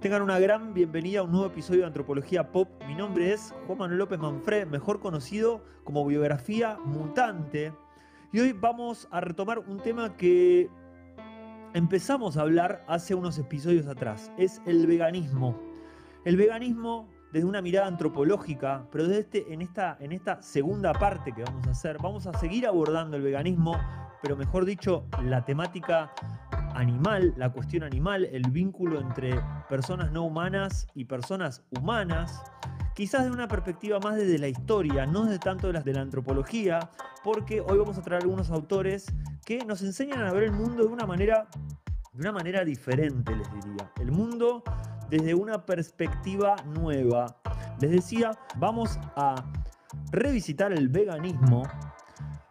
Tengan una gran bienvenida a un nuevo episodio de Antropología Pop. Mi nombre es Juan Manuel López Manfred, mejor conocido como Biografía Mutante. Y hoy vamos a retomar un tema que empezamos a hablar hace unos episodios atrás. Es el veganismo. El veganismo desde una mirada antropológica, pero desde este, en, esta, en esta segunda parte que vamos a hacer, vamos a seguir abordando el veganismo, pero mejor dicho, la temática animal, la cuestión animal, el vínculo entre personas no humanas y personas humanas, quizás de una perspectiva más desde la historia, no desde tanto de las de la antropología, porque hoy vamos a traer algunos autores que nos enseñan a ver el mundo de una manera, de una manera diferente, les diría. El mundo desde una perspectiva nueva. Les decía, vamos a revisitar el veganismo,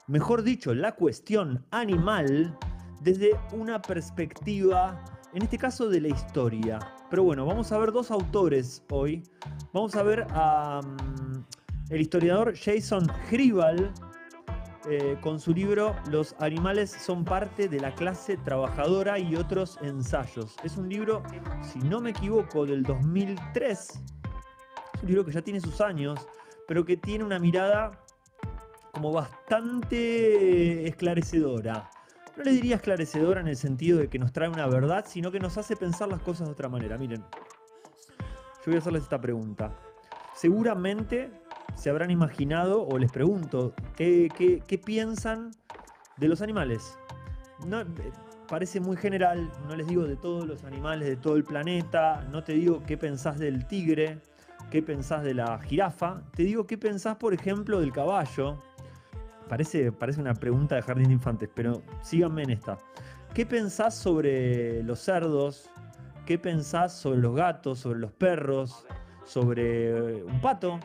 mejor dicho, la cuestión animal desde una perspectiva, en este caso de la historia. Pero bueno, vamos a ver dos autores hoy. Vamos a ver a mm, el historiador Jason Hribal eh, con su libro Los animales son parte de la clase trabajadora y otros ensayos. Es un libro, si no me equivoco, del 2003. Es un libro que ya tiene sus años, pero que tiene una mirada como bastante esclarecedora no le diría esclarecedora en el sentido de que nos trae una verdad, sino que nos hace pensar las cosas de otra manera. Miren, yo voy a hacerles esta pregunta. Seguramente se habrán imaginado, o les pregunto, ¿qué, piensan de los animales? No, parece muy general, no les digo de todos los animales de todo el planeta, no te digo qué pensás del tigre, qué pensás de la jirafa, te digo qué pensás, por ejemplo, del caballo, Parece, parece una pregunta de jardín de infantes, pero síganme en esta. ¿Qué pensás sobre los cerdos? ¿Qué pensás sobre los gatos, sobre los perros, sobre un pato?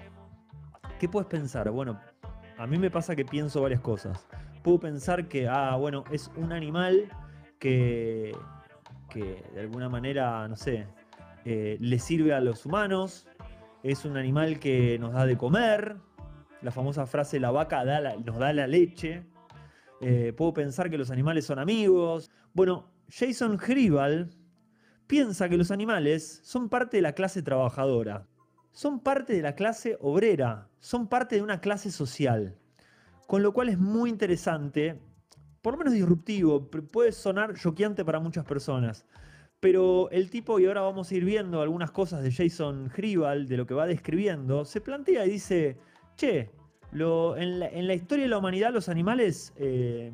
¿Qué puedes pensar? Bueno, a mí me pasa que pienso varias cosas. Puedo pensar que, ah, bueno, es un animal que, que de alguna manera, no sé, eh, le sirve a los humanos. Es un animal que nos da de comer, la famosa frase la vaca nos da la leche. Eh, puedo pensar que los animales son amigos. Bueno, Jason Hribal piensa que los animales son parte de la clase trabajadora, son parte de la clase obrera, son parte de una clase social. Con lo cual es muy interesante, por lo menos disruptivo, puede sonar choqueante para muchas personas. Pero el tipo, y ahora vamos a ir viendo algunas cosas de Jason Hribal, de lo que va describiendo, se plantea y dice, che, en, la, historia de la humanidad los animales eh,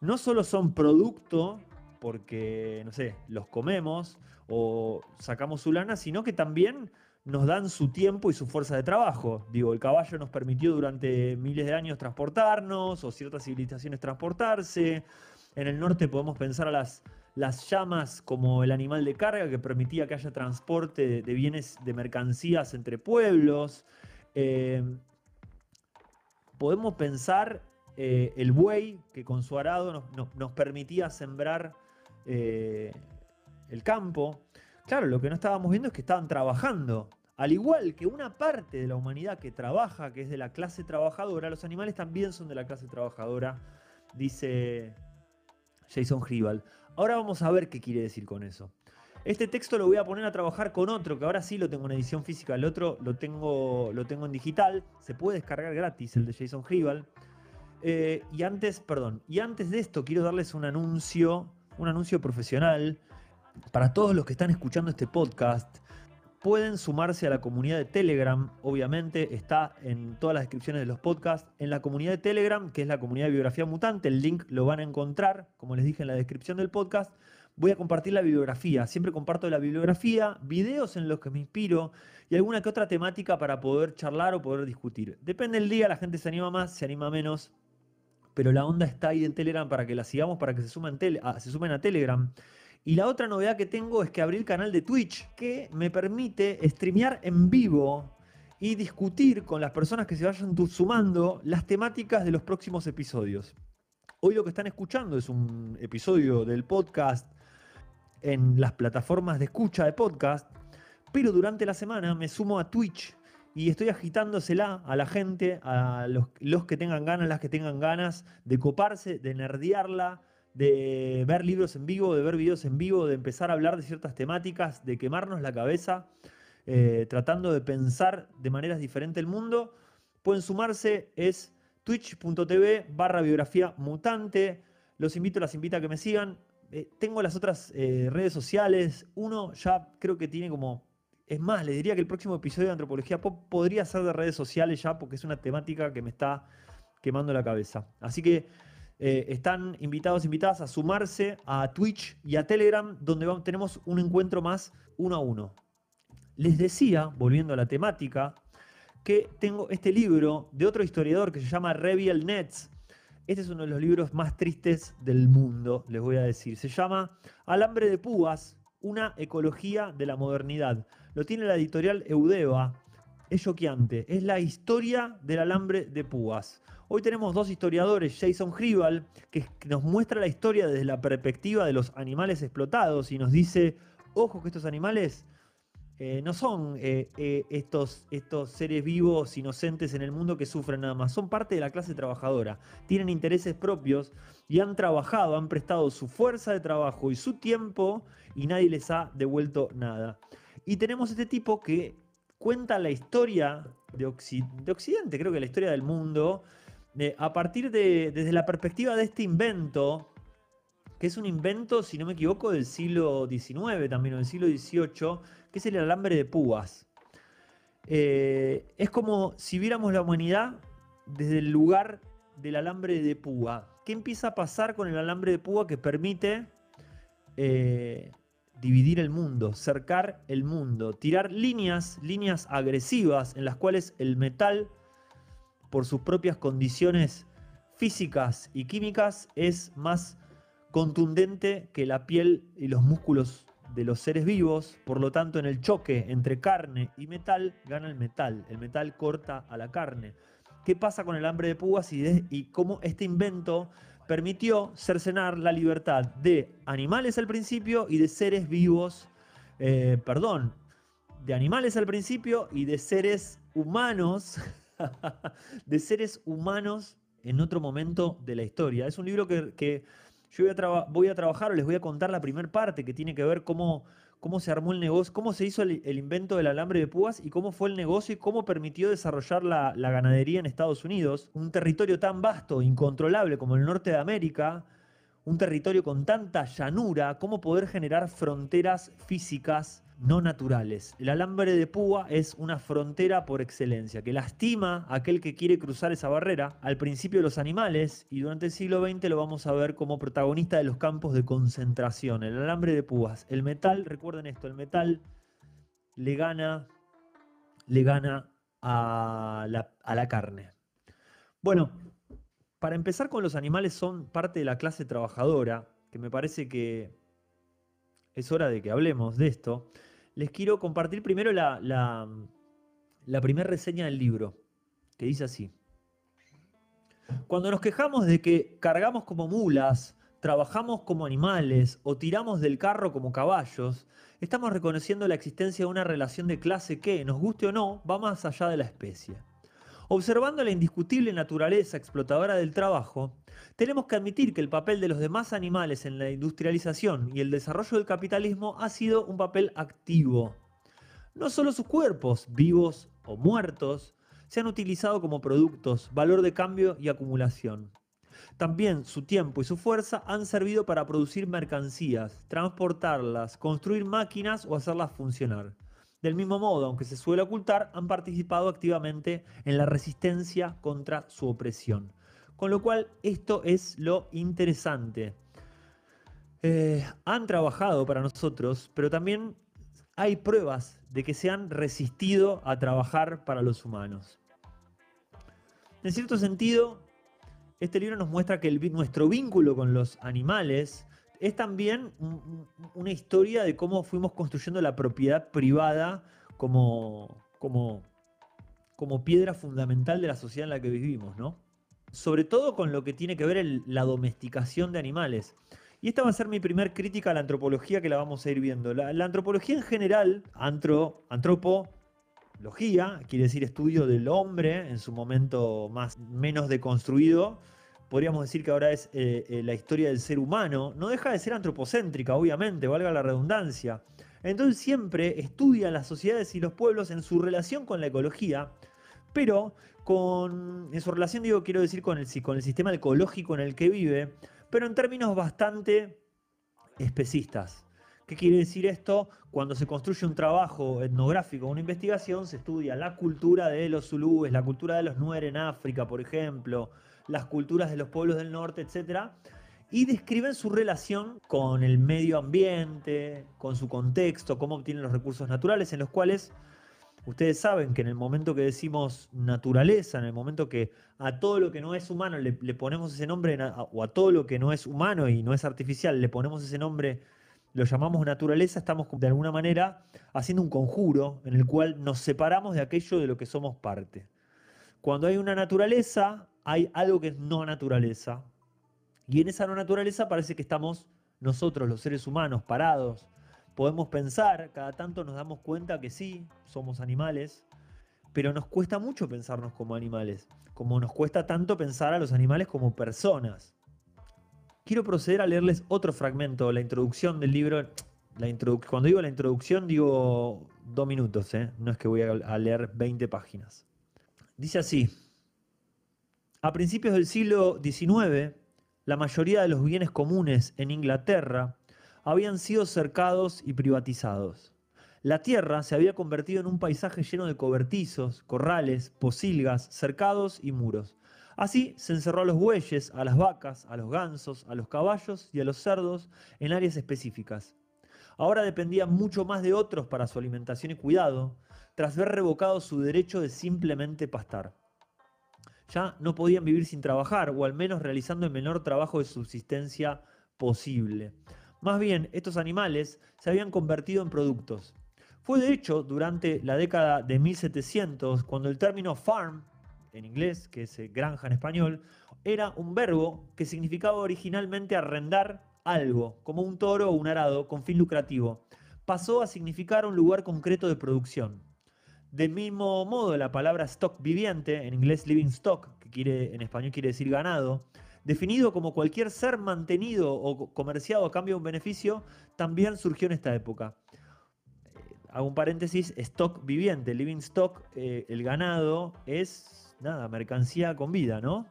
no solo son producto porque, no sé, los comemos o sacamos su lana, sino que también nos dan su tiempo y su fuerza de trabajo. Digo, el caballo nos permitió durante miles de años transportarnos o ciertas civilizaciones transportarse. En el norte podemos pensar a las, las llamas como el animal de carga que permitía que haya transporte de, bienes, de mercancías entre pueblos. Eh, podemos pensar eh, el buey que con su arado nos, permitía sembrar eh, el campo. Claro, lo que no estábamos viendo es que estaban trabajando. Al igual que una parte de la humanidad que trabaja, que es de la clase trabajadora, los animales también son de la clase trabajadora, dice Jason Hribal. Ahora vamos a ver qué quiere decir con eso. Este texto lo voy a poner a trabajar con otro, que ahora sí lo tengo en edición física, el otro lo tengo, lo tengo en digital, se puede descargar gratis, el de Jason Hribal. Eh, y antes, perdón, y antes de esto quiero darles un anuncio, un anuncio profesional para todos los que están escuchando este podcast. Pueden sumarse a la comunidad de Telegram, obviamente está en todas las descripciones de los podcasts. En la comunidad de Telegram, que es la comunidad de biografía mutante, el link lo van a encontrar, como les dije en la descripción del podcast voy a compartir la bibliografía. Siempre comparto la bibliografía, videos en los que me inspiro y alguna que otra temática para poder charlar o poder discutir. Depende del día, la gente se anima más, se anima menos, pero la onda está ahí en Telegram para que la sigamos, para que se sumen, a, se sumen a Telegram. Y la otra novedad que tengo es que abrí el canal de Twitch que me permite streamear en vivo y discutir con las personas que se vayan sumando las temáticas de los próximos episodios. Hoy lo que están escuchando es un episodio del podcast en las plataformas de escucha de podcast, pero durante la semana me sumo a Twitch y estoy agitándosela a la gente, a los, que tengan ganas, las que tengan ganas de coparse, de nerdearla de ver libros en vivo, de ver videos en vivo, de empezar a hablar de ciertas temáticas, de quemarnos la cabeza, eh, tratando de pensar de maneras diferentes el mundo, pueden sumarse, es twitch.tv barra biografía mutante. Los invito, las invito a que me sigan. Eh, tengo las otras eh, redes sociales. Uno ya creo que tiene como... Es más, les diría que el próximo episodio de Antropología Pop podría ser de redes sociales ya porque es una temática que me está quemando la cabeza. Así que eh, están invitados, invitadas a sumarse a Twitch y a Telegram, donde tenemos un encuentro más uno a uno. Les decía, volviendo a la temática, que tengo este libro de otro historiador que se llama Reviel Nets. Este es uno de los libros más tristes del mundo, les voy a decir. Se llama Alambre de Púas, una ecología de la modernidad. Lo tiene la editorial Eudeva. Es choqueante. Es la historia del alambre de púas. Hoy tenemos dos historiadores, Jason Hribal, que nos muestra la historia desde la perspectiva de los animales explotados y nos dice, ojo que estos animales eh, no son eh, eh, estos, estos seres vivos inocentes en el mundo que sufren nada más, son parte de la clase trabajadora, tienen intereses propios y han trabajado, han prestado su fuerza de trabajo y su tiempo y nadie les ha devuelto nada. Y tenemos este tipo que cuenta la historia de, de Occidente, creo que la historia del mundo, a partir de, desde la perspectiva de este invento, que es un invento, si no me equivoco, del siglo XIX también, o del siglo XVIII, que es el alambre de púas. Eh, es como si viéramos la humanidad desde el lugar del alambre de púa. ¿Qué empieza a pasar con el alambre de púa que permite eh, dividir el mundo, cercar el mundo, tirar líneas, líneas agresivas en las cuales el metal por sus propias condiciones físicas y químicas es más contundente que la piel y los músculos de los seres vivos, por lo tanto en el choque entre carne y metal gana el metal, el metal corta a la carne. ¿Qué pasa con el hambre de púas y, cómo este invento permitió cercenar la libertad de animales al principio y de seres vivos, eh, perdón, de animales al principio y de seres humanos de seres humanos en otro momento de la historia. Es un libro que, yo voy a, trabajar o les voy a contar la primera parte que tiene que ver cómo, cómo se armó el negocio, cómo se hizo el, invento del alambre de púas y cómo fue el negocio y cómo permitió desarrollar la, la ganadería en Estados Unidos. Un territorio tan vasto, incontrolable como el norte de América, un territorio con tanta llanura, cómo poder generar fronteras físicas no naturales. El alambre de púa es una frontera por excelencia, que lastima a aquel que quiere cruzar esa barrera, al principio los animales, y durante el siglo XX lo vamos a ver como protagonista de los campos de concentración. El alambre de púas. El metal, recuerden esto, el metal le gana, le gana a la, a la carne. Bueno, para empezar con los animales son parte de la clase trabajadora, que me parece que es hora de que hablemos de esto les quiero compartir primero la, la, primera reseña del libro, que dice así. Cuando nos quejamos de que cargamos como mulas, trabajamos como animales o tiramos del carro como caballos, estamos reconociendo la existencia de una relación de clase que, nos guste o no, va más allá de la especie. Observando la indiscutible naturaleza explotadora del trabajo, tenemos que admitir que el papel de los demás animales en la industrialización y el desarrollo del capitalismo ha sido un papel activo. No solo sus cuerpos, vivos o muertos, se han utilizado como productos, valor de cambio y acumulación. También su tiempo y su fuerza han servido para producir mercancías, transportarlas, construir máquinas o hacerlas funcionar. Del mismo modo, aunque se suele ocultar, han participado activamente en la resistencia contra su opresión. Con lo cual, esto es lo interesante. Eh, han trabajado para nosotros, pero también hay pruebas de que se han resistido a trabajar para los humanos. En cierto sentido, este libro nos muestra que nuestro vínculo con los animales es también una historia de cómo fuimos construyendo la propiedad privada como, piedra fundamental de la sociedad en la que vivimos, ¿no? Sobre todo con lo que tiene que ver la domesticación de animales. Y esta va a ser mi primer crítica a la antropología que la vamos a ir viendo. La, antropología en general, antro, antropología, quiere decir estudio del hombre en su momento más, menos deconstruido, podríamos decir que ahora es eh, eh, la historia del ser humano, no deja de ser antropocéntrica, obviamente, valga la redundancia. Entonces siempre estudia las sociedades y los pueblos en su relación con la ecología, pero con, en su relación, digo, quiero decir, con el, con el sistema ecológico en el que vive, pero en términos bastante especistas. ¿Qué quiere decir esto? Cuando se construye un trabajo etnográfico, una investigación, se estudia la cultura de los zulúes, la cultura de los nuer en África, por ejemplo, las culturas de los pueblos del norte, etc. Y describen su relación con el medio ambiente, con su contexto, cómo obtienen los recursos naturales, en los cuales ustedes saben que en el momento que decimos naturaleza, en el momento que a todo lo que no es humano le, ponemos ese nombre, o a todo lo que no es humano y no es artificial, le ponemos ese nombre lo llamamos naturaleza, estamos de alguna manera haciendo un conjuro en el cual nos separamos de aquello de lo que somos parte. Cuando hay una naturaleza, hay algo que es no naturaleza. Y en esa no naturaleza parece que estamos nosotros, los seres humanos, parados. Podemos pensar, cada tanto nos damos cuenta que sí, somos animales, pero nos cuesta mucho pensarnos como animales, como nos cuesta tanto pensar a los animales como personas quiero proceder a leerles otro fragmento, la introducción del libro. Cuando digo la introducción, digo dos minutos, ¿eh? no es que voy a leer 20 páginas. Dice así, a principios del siglo XIX, la mayoría de los bienes comunes en Inglaterra habían sido cercados y privatizados. La tierra se había convertido en un paisaje lleno de cobertizos, corrales, posilgas, cercados y muros. Así se encerró a los bueyes, a las vacas, a los gansos, a los caballos y a los cerdos en áreas específicas. Ahora dependía mucho más de otros para su alimentación y cuidado, tras ver revocado su derecho de simplemente pastar. Ya no podían vivir sin trabajar, o al menos realizando el menor trabajo de subsistencia posible. Más bien, estos animales se habían convertido en productos. Fue de hecho durante la década de 1700 cuando el término farm en inglés, que es eh, granja en español, era un verbo que significaba originalmente arrendar algo, como un toro o un arado, con fin lucrativo. Pasó a significar un lugar concreto de producción. Del mismo modo, la palabra stock viviente, en inglés living stock, que quiere, en español quiere decir ganado, definido como cualquier ser mantenido o comerciado a cambio de un beneficio, también surgió en esta época. Eh, hago un paréntesis, stock viviente, living stock, eh, el ganado es nada, mercancía con vida, ¿no?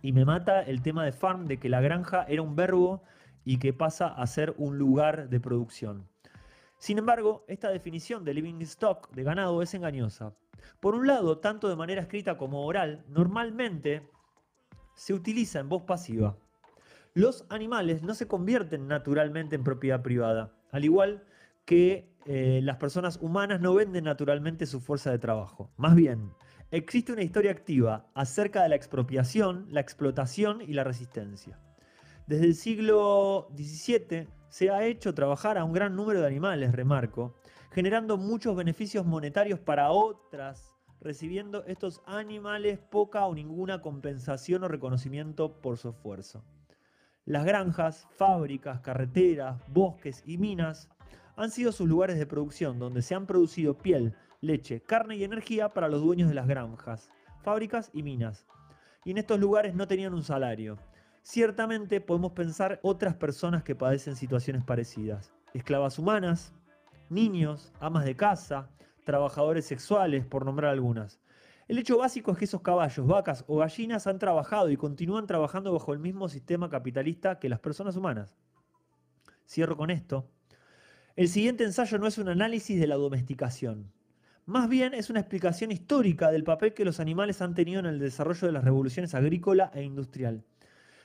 Y me mata el tema de farm, de que la granja era un verbo y que pasa a ser un lugar de producción. Sin embargo, esta definición de living stock de ganado es engañosa. Por un lado, tanto de manera escrita como oral, normalmente se utiliza en voz pasiva. Los animales no se convierten naturalmente en propiedad privada, al igual que eh, las personas humanas no venden naturalmente su fuerza de trabajo. Más bien, existe una historia activa acerca de la expropiación, la explotación y la resistencia. Desde el siglo XVII se ha hecho trabajar a un gran número de animales, remarco, generando muchos beneficios monetarios para otras, recibiendo estos animales poca o ninguna compensación o reconocimiento por su esfuerzo. Las granjas, fábricas, carreteras, bosques y minas han sido sus lugares de producción donde se han producido piel, leche, carne y energía para los dueños de las granjas, fábricas y minas. Y en estos lugares no tenían un salario. Ciertamente podemos pensar otras personas que padecen situaciones parecidas. Esclavas humanas, niños, amas de casa, trabajadores sexuales, por nombrar algunas. El hecho básico es que esos caballos, vacas o gallinas han trabajado y continúan trabajando bajo el mismo sistema capitalista que las personas humanas. Cierro con esto. El siguiente ensayo no es un análisis de la domesticación. Más bien es una explicación histórica del papel que los animales han tenido en el desarrollo de las revoluciones agrícola e industrial.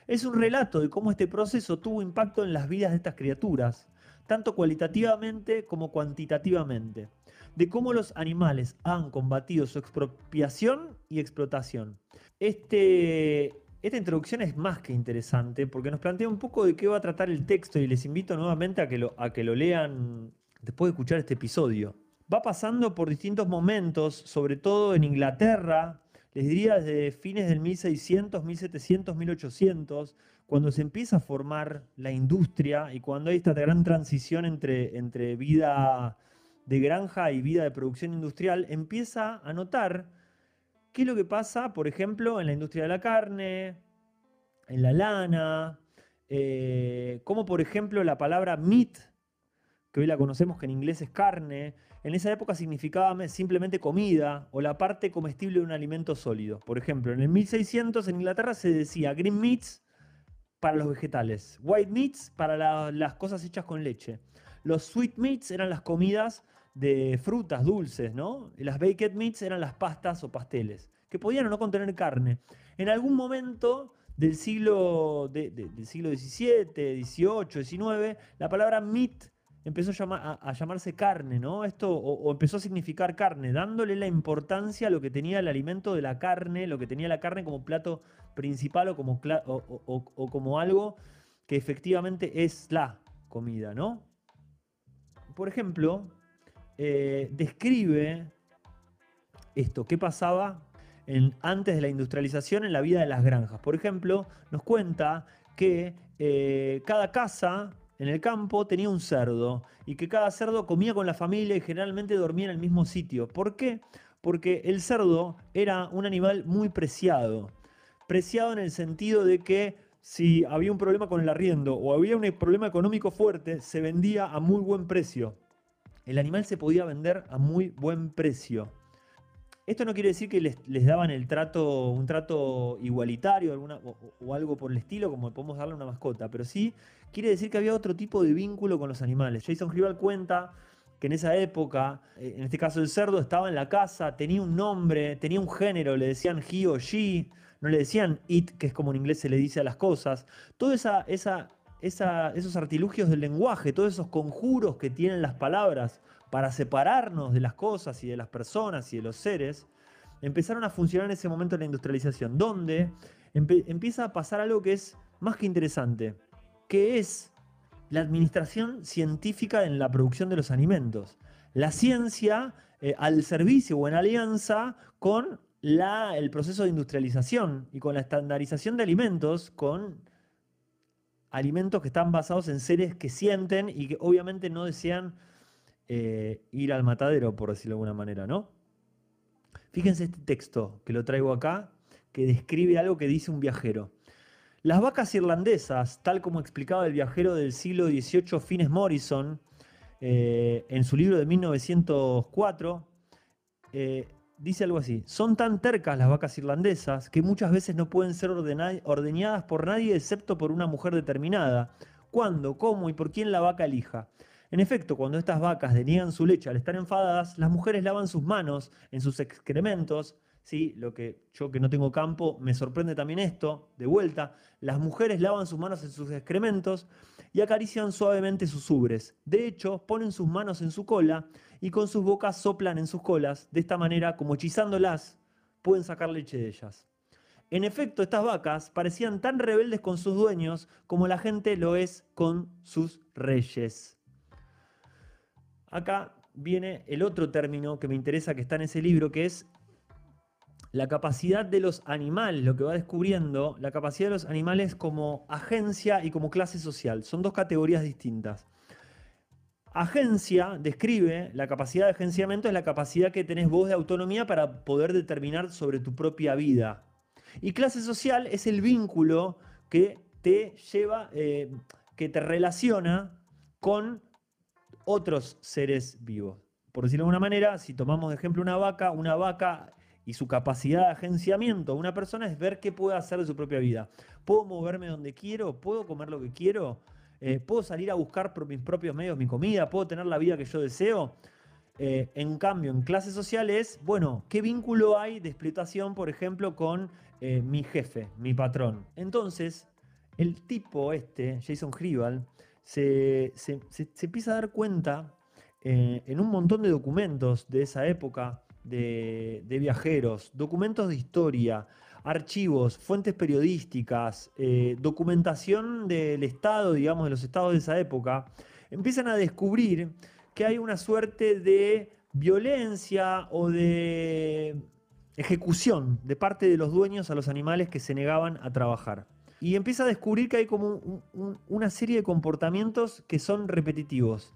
Es un relato de cómo este proceso tuvo impacto en las vidas de estas criaturas, tanto cualitativamente como cuantitativamente, de cómo los animales han combatido su expropiación y explotación. Este, esta introducción es más que interesante porque nos plantea un poco de qué va a tratar el texto y les invito nuevamente a que lo, a que lo lean después de escuchar este episodio va pasando por distintos momentos, sobre todo en Inglaterra, les diría desde fines del 1600, 1700, 1800, cuando se empieza a formar la industria y cuando hay esta gran transición entre, entre vida de granja y vida de producción industrial, empieza a notar qué es lo que pasa, por ejemplo, en la industria de la carne, en la lana, eh, como por ejemplo la palabra meat, que hoy la conocemos que en inglés es carne, en esa época significaba simplemente comida o la parte comestible de un alimento sólido. Por ejemplo, en el 1600 en Inglaterra se decía green meats para los vegetales, white meats para las cosas hechas con leche. Los sweet meats eran las comidas de frutas dulces, ¿no? Y las baked meats eran las pastas o pasteles, que podían o no contener carne. En algún momento del siglo, del siglo XVII, XVIII, XIX, la palabra meat empezó a, llamarse carne, ¿no? Esto, o, empezó a significar carne, dándole la importancia a lo que tenía el alimento de la carne, lo que tenía la carne como plato principal o como, o, como algo que efectivamente es la comida, ¿no? Por ejemplo, eh, describe esto, qué pasaba antes de la industrialización en la vida de las granjas. Por ejemplo, nos cuenta que eh, cada casa en el campo tenía un cerdo y que cada cerdo comía con la familia y generalmente dormía en el mismo sitio. ¿Por qué? Porque el cerdo era un animal muy preciado. Preciado en el sentido de que si había un problema con el arriendo o había un problema económico fuerte, se vendía a muy buen precio. El animal se podía vender a muy buen precio. Esto no quiere decir que les, daban el trato, un trato igualitario o, algo por el estilo, como podemos darle a una mascota, pero sí quiere decir que había otro tipo de vínculo con los animales. Jason Rival cuenta que en esa época, eh, en este caso el cerdo, estaba en la casa, tenía un nombre, tenía un género, le decían he o she, no le decían it, que es como en inglés se le dice a las cosas. Todos esa, esos artilugios del lenguaje, todos esos conjuros que tienen las palabras para separarnos de las cosas y de las personas y de los seres, empezaron a funcionar en ese momento la industrialización, donde empieza a pasar algo que es más que interesante, que es la administración científica en la producción de los alimentos. La ciencia eh, al servicio o en alianza con el proceso de industrialización y con la estandarización de alimentos, con alimentos que están basados en seres que sienten y que obviamente no desean eh, ir al matadero, por decirlo de alguna manera, ¿no? Fíjense este texto que lo traigo acá, que describe algo que dice un viajero. Las vacas irlandesas, tal como explicaba el viajero del siglo XVIII Fines Morrison eh, en su libro de 1904, eh, dice algo así, son tan tercas las vacas irlandesas que muchas veces no pueden ser ordeñadas por nadie excepto por una mujer determinada, cuándo, cómo y por quién la vaca elija. En efecto, cuando estas vacas deniegan su leche al estar enfadadas, las mujeres lavan sus manos en sus excrementos. ¿sí? Lo que yo que no tengo campo, me sorprende también esto, de vuelta, las mujeres lavan sus manos en sus excrementos y acarician suavemente sus ubres. De hecho, ponen sus manos en su cola y con sus bocas soplan en sus colas. De esta manera, como hechizándolas, pueden sacar leche de ellas. En efecto, estas vacas parecían tan rebeldes con sus dueños como la gente lo es con sus reyes. Acá viene el otro término que me interesa que está en ese libro, que es la capacidad de los animales, lo que va descubriendo, la capacidad de los animales como agencia y como clase social. Son dos categorías distintas. Agencia describe la capacidad de agenciamiento, es la capacidad que tenés vos de autonomía para poder determinar sobre tu propia vida. Y clase social es el vínculo que te lleva, eh, que te relaciona con otros seres vivos. Por decirlo de alguna manera, si tomamos de ejemplo una vaca, una vaca y su capacidad de agenciamiento una persona es ver qué puede hacer de su propia vida. ¿Puedo moverme donde quiero? ¿Puedo comer lo que quiero? Eh, ¿Puedo salir a buscar por mis propios medios mi comida? ¿Puedo tener la vida que yo deseo? Eh, en cambio, en clases sociales, bueno, ¿qué vínculo hay de explotación, por ejemplo, con eh, mi jefe, mi patrón? Entonces, el tipo este, Jason Hribal, se, empieza a dar cuenta eh, en un montón de documentos de esa época de, viajeros, documentos de historia, archivos, fuentes periodísticas, eh, documentación del Estado, digamos, de los estados de esa época, empiezan a descubrir que hay una suerte de violencia o de ejecución de parte de los dueños a los animales que se negaban a trabajar y empieza a descubrir que hay como una serie de comportamientos que son repetitivos.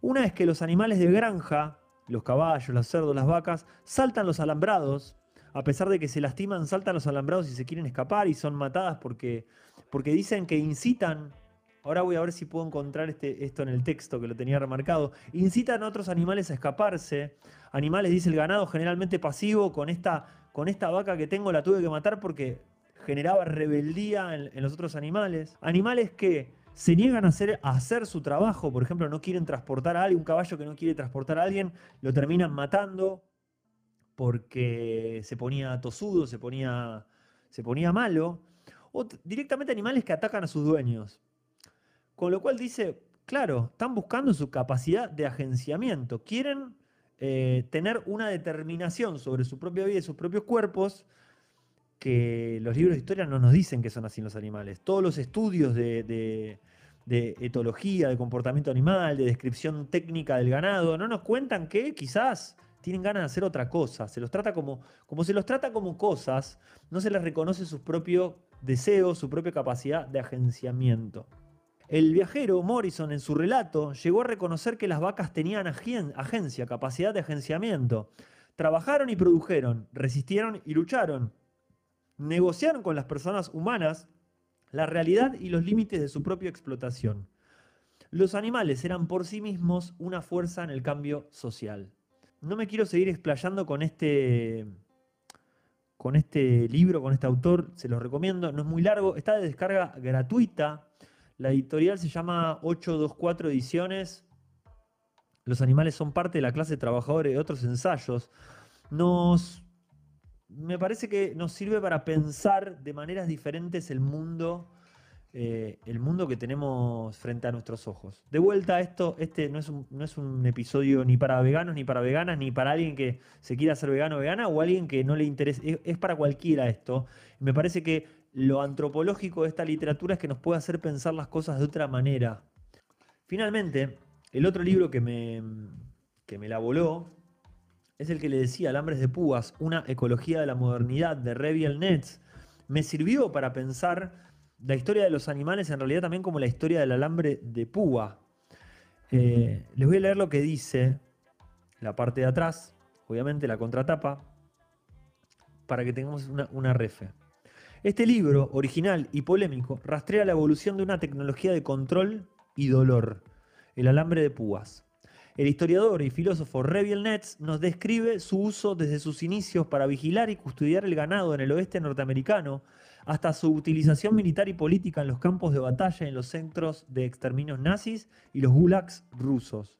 Una es que los animales de granja, los caballos, los cerdos, las vacas, saltan los alambrados, a pesar de que se lastiman, saltan los alambrados y se quieren escapar y son matadas porque, porque dicen que incitan. Ahora voy a ver si puedo encontrar este, esto en el texto que lo tenía remarcado. Incitan a otros animales a escaparse. Animales, dice el ganado, generalmente pasivo. Con esta, con esta vaca que tengo la tuve que matar porque generaba rebeldía en, los otros animales. Animales que se niegan a hacer, su trabajo, por ejemplo, no quieren transportar a alguien, un caballo que no quiere transportar a alguien, lo terminan matando porque se ponía tosudo, se ponía, se ponía malo, o directamente animales que atacan a sus dueños. Con lo cual dice, claro, están buscando su capacidad de agenciamiento, quieren eh, tener una determinación sobre su propia vida y sus propios cuerpos, que los libros de historia no nos dicen que son así los animales. Todos los estudios de, etología, de comportamiento animal, de descripción técnica del ganado, no nos cuentan que quizás tienen ganas de hacer otra cosa. Se los trata como, como se los trata como cosas, no se les reconoce sus propios deseos, su propia capacidad de agenciamiento. El viajero Morrison en su relato llegó a reconocer que las vacas tenían agencia, capacidad de agenciamiento. Trabajaron y produjeron, resistieron y lucharon, negociaron con las personas humanas la realidad y los límites de su propia explotación. Los animales eran por sí mismos una fuerza en el cambio social. No me quiero seguir explayando con este, con este libro, con este autor, se los recomiendo, no es muy largo, está de descarga gratuita. La editorial se llama 824 Ediciones. Los animales son parte de la clase de trabajadores de otros ensayos. Nos me parece que nos sirve para pensar de maneras diferentes el mundo, eh, el mundo que tenemos frente a nuestros ojos. De vuelta, esto, este no es, un, no es un episodio ni para veganos, ni para veganas, ni para alguien que se quiera hacer vegano o vegana, o alguien que no le interese. Es, para cualquiera esto. Me parece que lo antropológico de esta literatura es que nos puede hacer pensar las cosas de otra manera. Finalmente, el otro libro que me, que me la voló es el que le decía Alambres de Púas, una ecología de la modernidad de Reviel Nets, me sirvió para pensar la historia de los animales en realidad también como la historia del alambre de púa. Eh, les voy a leer lo que dice la parte de atrás, obviamente la contratapa, para que tengamos una, una refe. Este libro, original y polémico, rastrea la evolución de una tecnología de control y dolor, el alambre de púas. El historiador y filósofo Reviel Netz nos describe su uso desde sus inicios para vigilar y custodiar el ganado en el oeste norteamericano, hasta su utilización militar y política en los campos de batalla en los centros de exterminios nazis y los gulags rusos.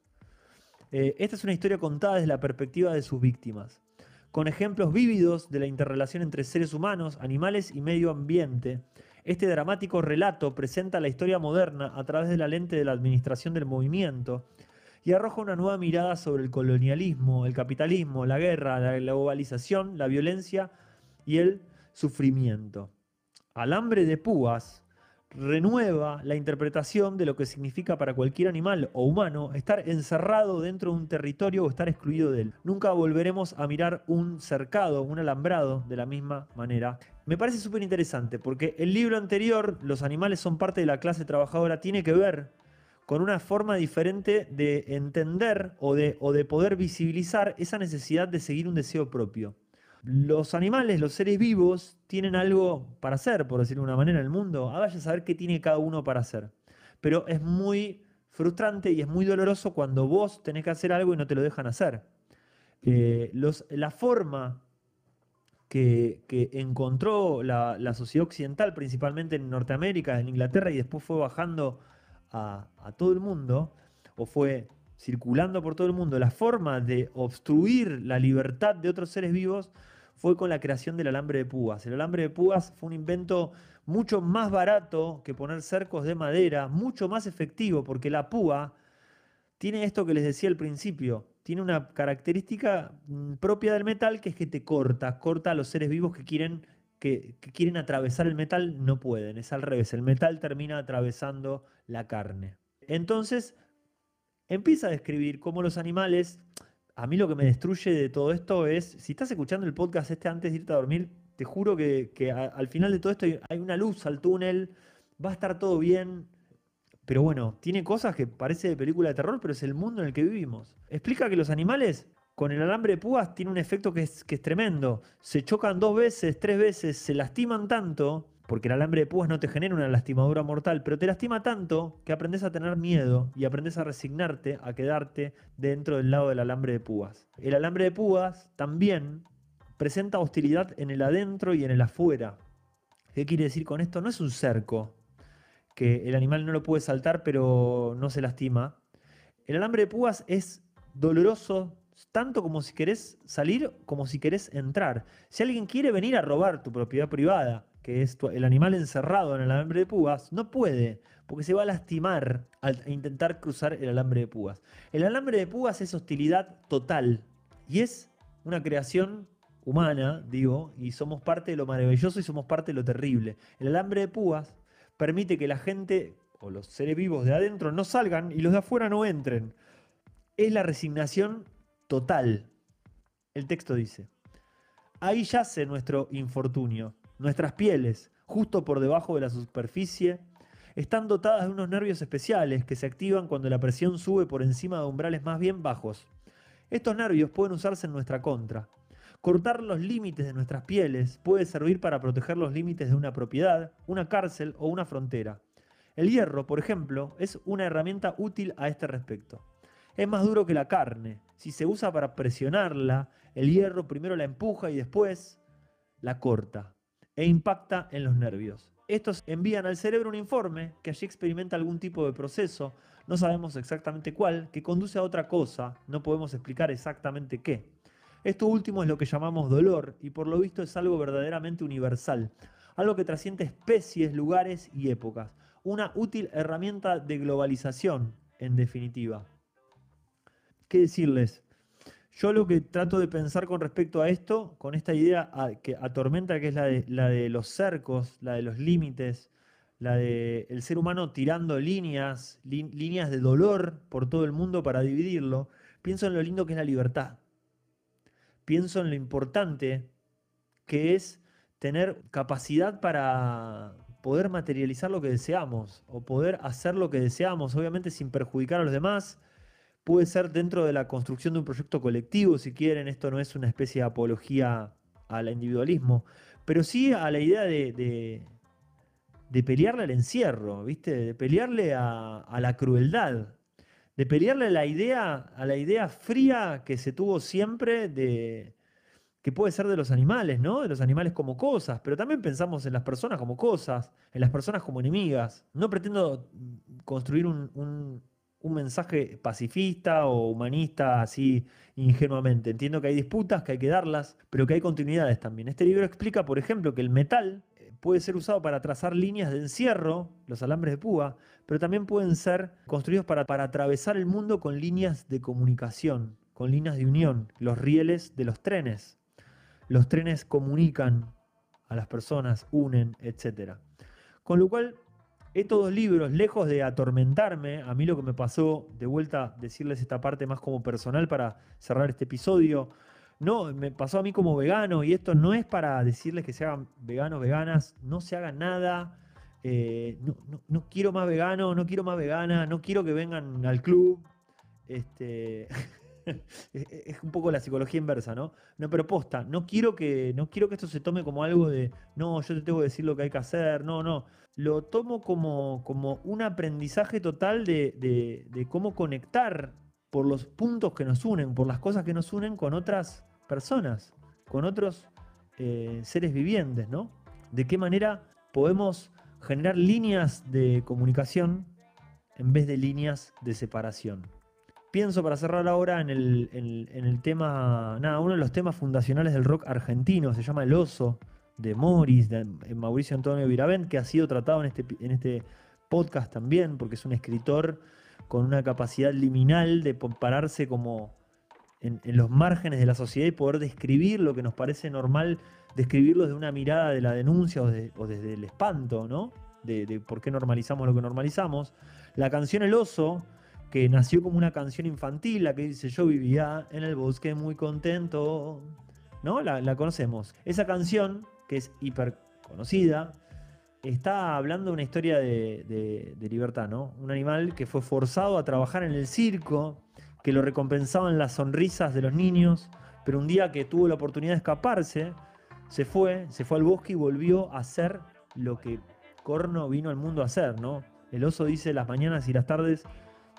Eh, esta es una historia contada desde la perspectiva de sus víctimas, con ejemplos vívidos de la interrelación entre seres humanos, animales y medio ambiente. Este dramático relato presenta la historia moderna a través de la lente de la administración del movimiento, y arroja una nueva mirada sobre el colonialismo, el capitalismo, la guerra, la globalización, la violencia y el sufrimiento. Alambre de púas renueva la interpretación de lo que significa para cualquier animal o humano estar encerrado dentro de un territorio o estar excluido de él. Nunca volveremos a mirar un cercado, un alambrado de la misma manera. Me parece súper interesante porque el libro anterior, Los animales son parte de la clase trabajadora, tiene que ver con una forma diferente de entender o de, o de poder visibilizar esa necesidad de seguir un deseo propio. Los animales, los seres vivos, tienen algo para hacer, por decirlo de una manera, en el mundo. A vaya a saber qué tiene cada uno para hacer. Pero es muy frustrante y es muy doloroso cuando vos tenés que hacer algo y no te lo dejan hacer. Eh, la forma que, encontró la, la, sociedad occidental, principalmente en Norteamérica, en Inglaterra, y después fue bajando a, todo el mundo, o fue circulando por todo el mundo, la forma de obstruir la libertad de otros seres vivos fue con la creación del alambre de púas. El alambre de púas fue un invento mucho más barato que poner cercos de madera, mucho más efectivo, porque la púa tiene esto que les decía al principio, tiene una característica mm, propia del metal que es que te corta, corta a los seres vivos que quieren que, quieren atravesar el metal no pueden, es al revés, el metal termina atravesando la carne. Entonces, empieza a describir cómo los animales, a mí lo que me destruye de todo esto es, si estás escuchando el podcast este antes de irte a dormir, te juro que, al final de todo esto hay una luz al túnel, va a estar todo bien, pero bueno, tiene cosas que parece de película de terror, pero es el mundo en el que vivimos. Explica que los animales con el alambre de púas tiene un efecto que es, que es tremendo. Se chocan dos veces, tres veces, se lastiman tanto, porque el alambre de púas no te genera una lastimadura mortal, pero te lastima tanto que aprendes a tener miedo y aprendes a resignarte a quedarte dentro del lado del alambre de púas. El alambre de púas también presenta hostilidad en el adentro y en el afuera. ¿Qué quiere decir con esto? No es un cerco, que el animal no lo puede saltar pero no se lastima. El alambre de púas es doloroso tanto como si querés salir como si querés entrar. Si alguien quiere venir a robar tu propiedad privada, que es el animal encerrado en el alambre de púas, no puede, porque se va a lastimar al intentar cruzar el alambre de púas. El alambre de púas es hostilidad total y es una creación humana, digo, y somos parte de lo maravilloso y somos parte de lo terrible. El alambre de púas permite que la gente o los seres vivos de adentro no salgan y los de afuera no entren. Es la resignación total. El texto dice, ahí yace nuestro infortunio, nuestras pieles, justo por debajo de la superficie, están dotadas de unos nervios especiales que se activan cuando la presión sube por encima de umbrales más bien bajos. Estos nervios pueden usarse en nuestra contra. Cortar los límites de nuestras pieles puede servir para proteger los límites de una propiedad, una cárcel o una frontera. El hierro, por ejemplo, es una herramienta útil a este respecto. Es más duro que la carne. Si se usa para presionarla, el hierro primero la empuja y después la corta e impacta en los nervios. Estos envían al cerebro un informe que allí experimenta algún tipo de proceso, no sabemos exactamente cuál, que conduce a otra cosa, no podemos explicar exactamente qué. Esto último es lo que llamamos dolor y por lo visto es algo verdaderamente universal, algo que trasciende especies, lugares y épocas, una útil herramienta de globalización, en definitiva. ¿Qué decirles? Yo lo que trato de pensar con respecto a esto, con esta idea que atormenta, que es la de, los cercos, la de los límites, la de el ser humano tirando líneas, líneas de dolor por todo el mundo para dividirlo, pienso en lo lindo que es la libertad pienso en lo importante que es tener capacidad para poder materializar lo que deseamos o poder hacer lo que deseamos, obviamente sin perjudicar a los demás. Puede ser dentro de la construcción de un proyecto colectivo, si quieren, esto no es una especie de apología al individualismo, pero sí a la idea de, de, pelearle al encierro, ¿viste? de pelearle a, la crueldad, de pelearle a la idea, a la idea fría que se tuvo siempre de que puede ser de los animales, ¿no? De los animales como cosas, pero también pensamos en las personas como cosas, en las personas como enemigas. No pretendo construir un mensaje pacifista o humanista así ingenuamente. Entiendo que hay disputas, que hay que darlas, pero que hay continuidades también. Este libro explica, por ejemplo, que el metal puede ser usado para trazar líneas de encierro, los alambres de púa, pero también pueden ser construidos para, para atravesar el mundo con líneas de comunicación, con líneas de unión, los rieles de los trenes. Los trenes comunican a las personas, unen, etc. Con lo cual, estos dos libros, lejos de atormentarme, a mí lo que me pasó, de vuelta decirles esta parte más como personal para cerrar este episodio, no, me pasó a mí como vegano y esto no es para decirles que se hagan veganos, veganas, no se hagan nada. Eh, no, quiero más vegano, no quiero más vegana, no quiero que vengan al club. Este, es un poco la psicología inversa, ¿no? No, pero posta, no quiero, que, no quiero que esto se tome como algo de, no, yo te tengo que decir lo que hay que hacer, no, no. Lo tomo como, como un aprendizaje total de, de cómo conectar por los puntos que nos unen, por las cosas que nos unen con otras personas, con otros eh, seres vivientes, ¿no? De qué manera podemos generar líneas de comunicación en vez de líneas de separación. Pienso para cerrar ahora en el, tema, nada, uno de los temas fundacionales del rock argentino, se llama El Oso, de Morris, de Mauricio Antonio Viravent, que ha sido tratado en este, en este podcast también, porque es un escritor con una capacidad liminal de pararse como en, los márgenes de la sociedad y poder describir lo que nos parece normal, describirlo desde una mirada de la denuncia o, desde el espanto, ¿no? De, por qué normalizamos lo que normalizamos. La canción El Oso, que nació como una canción infantil, la que dice yo vivía en el bosque muy contento, ¿no? La, conocemos. Esa canción, que es hiper conocida, está hablando de una historia de, libertad, ¿no? Un animal que fue forzado a trabajar en el circo, que lo recompensaban las sonrisas de los niños, pero un día que tuvo la oportunidad de escaparse, se fue, se fue al bosque y volvió a hacer lo que Corno vino al mundo a hacer, ¿no? El oso dice las mañanas y las tardes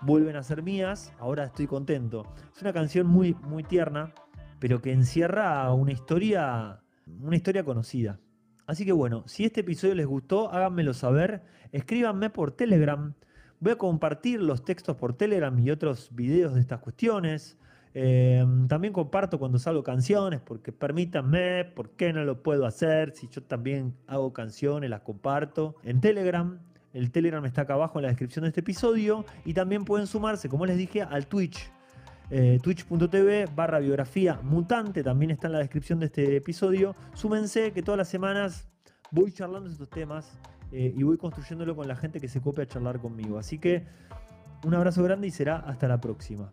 vuelven a ser mías, ahora estoy contento. Es una canción muy, muy tierna, pero que encierra una historia, una historia conocida. Así que bueno, si este episodio les gustó, háganmelo saber, escríbanme por Telegram. Voy a compartir los textos por Telegram y otros videos de estas cuestiones. Eh, también comparto cuando salgo canciones, porque permítanme, ¿por qué no lo puedo hacer? Si yo también hago canciones, las comparto en Telegram. El Telegram está acá abajo en la descripción de este episodio. Y también pueden sumarse, como les dije, al Twitch. Eh, Twitch.tv barra biografía mutante también está en la descripción de este episodio. Súmense que todas las semanas voy charlando estos temas eh, y voy construyéndolo con la gente que se copia a charlar conmigo. Así que un abrazo grande y será hasta la próxima.